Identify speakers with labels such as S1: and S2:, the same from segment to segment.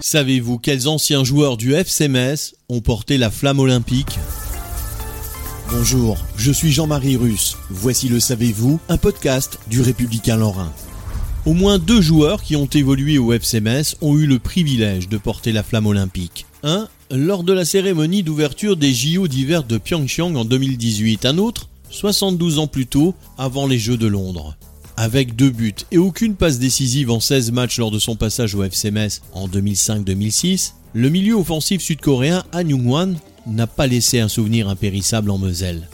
S1: Savez-vous quels anciens joueurs du FC Metz ont porté la flamme olympique Bonjour, je suis Jean-Marie Russe. Voici le Savez-vous, un podcast du Républicain Lorrain. Au moins deux joueurs qui ont évolué au FC Metz ont eu le privilège de porter la flamme olympique. Un, lors de la cérémonie d'ouverture des JO d'hiver de Pyeongchang en 2018. Un autre, 72 ans plus tôt, avant les Jeux de Londres. Avec deux buts et aucune passe décisive en 16 matchs lors de son passage au FC Metz en 2005-2006, le milieu offensif sud-coréen Han Jung-wan n'a pas laissé un souvenir impérissable en Moselle.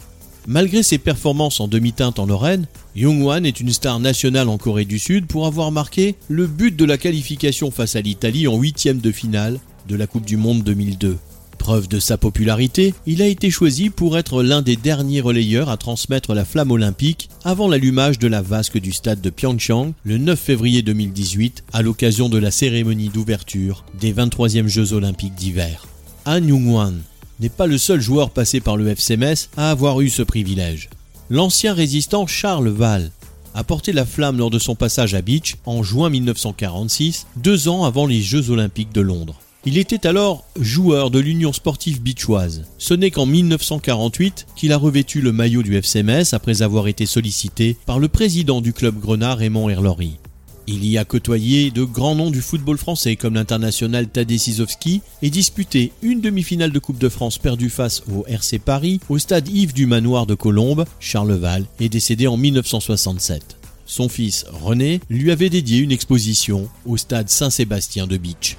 S1: Malgré ses performances en demi-teinte en Lorraine, Jung-wan est une star nationale en Corée du Sud pour avoir marqué le but de la qualification face à l'Italie en huitième de finale de la Coupe du Monde 2002. Preuve de sa popularité, il a été choisi pour être l'un des derniers relayeurs à transmettre la flamme olympique avant l'allumage de la vasque du stade de Pyeongchang le 9 février 2018 à l'occasion de la cérémonie d'ouverture des 23e Jeux olympiques d'hiver. Han Jung-wan n'est pas le seul joueur passé par le FC Metz à avoir eu ce privilège. L'ancien résistant Charles Val a porté la flamme lors de son passage à Beach en juin 1946, deux ans avant les Jeux olympiques de Londres. Il était alors joueur de l'Union sportive bichoise. Ce n'est qu'en 1948 qu'il a revêtu le maillot du FC Metz après avoir été sollicité par le président du club grenat Raymond Erlory. Il y a côtoyé de grands noms du football français comme l'international Tadej Sizowski et disputé une demi-finale de Coupe de France perdue face au RC Paris au stade Yves du Manoir de Colombes. Charleval est décédé en 1967. Son fils René lui avait dédié une exposition au stade Saint-Sébastien de Beach.